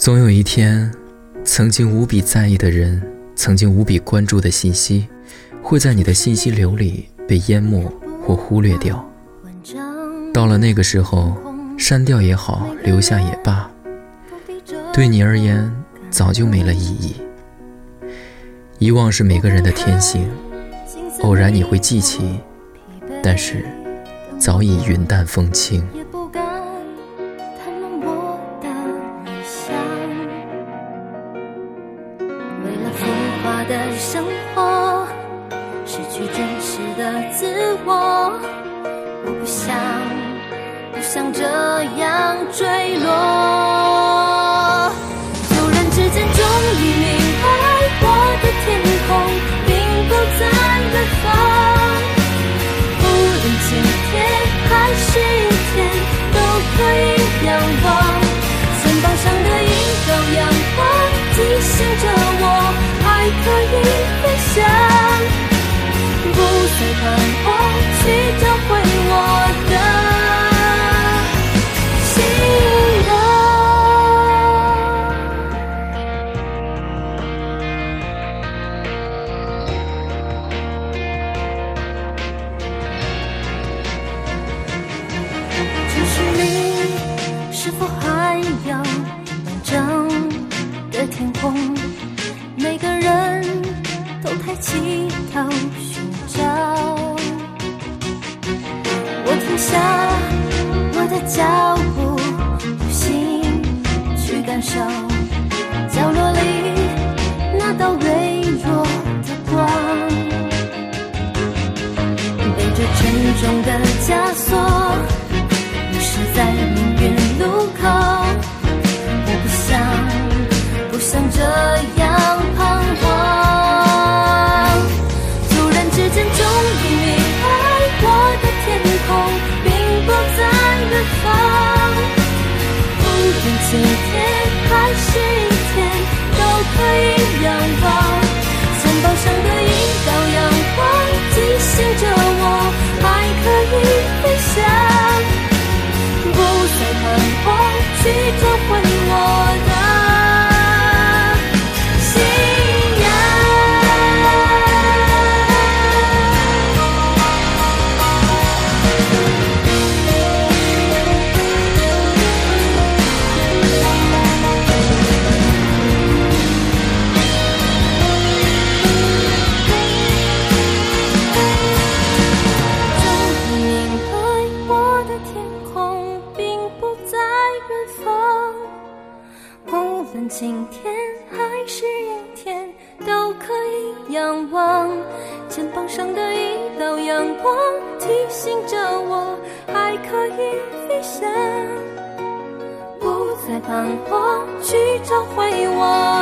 总有一天，曾经无比在意的人，曾经无比关注的信息，会在你的信息流里被淹没或忽略掉。到了那个时候，删掉也好，留下也罢，对你而言早就没了意义。遗忘是每个人的天性，偶然你会记起，但是早已云淡风轻。浮华的生活，失去真实的自我，我不想，不想这样坠落。突然之间，终于明白，我的天空并不在远方，无论晴天还是雨天，都可以仰望。肩膀上的一道阳光，提醒着。还可以飞翔，不再彷徨，去找回我的信仰。城市里是否还有完整的天空？脚步，用心去感受角落里那道微弱的光，背着沉重的还分晴天还是阴天，都可以仰望。肩膀上的一道阳光，提醒着我还可以飞翔，不再彷徨，去找回我。